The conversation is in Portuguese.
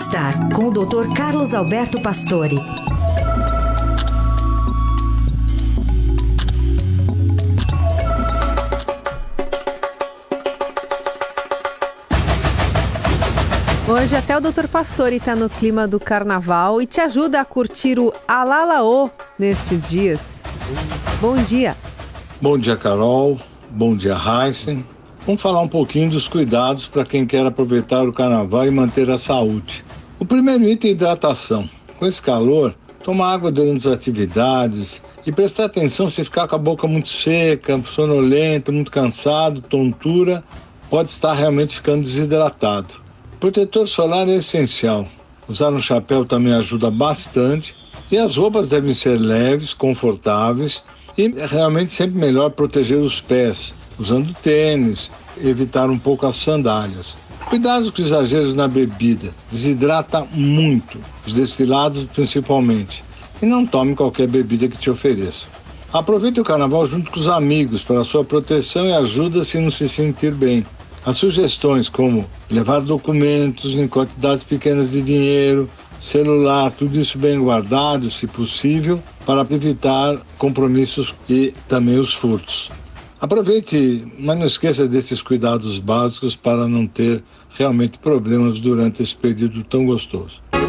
Bem-Estar, com o Dr. Carlos Alberto Pastore. Hoje até o Dr. Pastore está no clima do carnaval e te ajuda a curtir o Alalaô nestes dias. Bom dia. Bom dia, Carol. Bom dia, Heisen. Vamos falar um pouquinho dos cuidados para quem quer aproveitar o carnaval e manter a saúde. O primeiro item é hidratação. Com esse calor, tomar água durante as atividades e prestar atenção se ficar com a boca muito seca, sonolento, muito cansado, tontura, pode estar realmente ficando desidratado. Protetor solar é essencial. Usar um chapéu também ajuda bastante e as roupas devem ser leves, confortáveis e é realmente sempre melhor proteger os pés, usando tênis, evitar um pouco as sandálias. Cuidado com exageros na bebida, desidrata muito, os destilados principalmente, e não tome qualquer bebida que te ofereça. Aproveite o carnaval junto com os amigos para sua proteção e ajuda se não se sentir bem. As sugestões como levar documentos em quantidades pequenas de dinheiro, celular, tudo isso bem guardado, se possível, para evitar compromissos e também os furtos. Aproveite, mas não esqueça desses cuidados básicos para não ter realmente problemas durante esse período tão gostoso.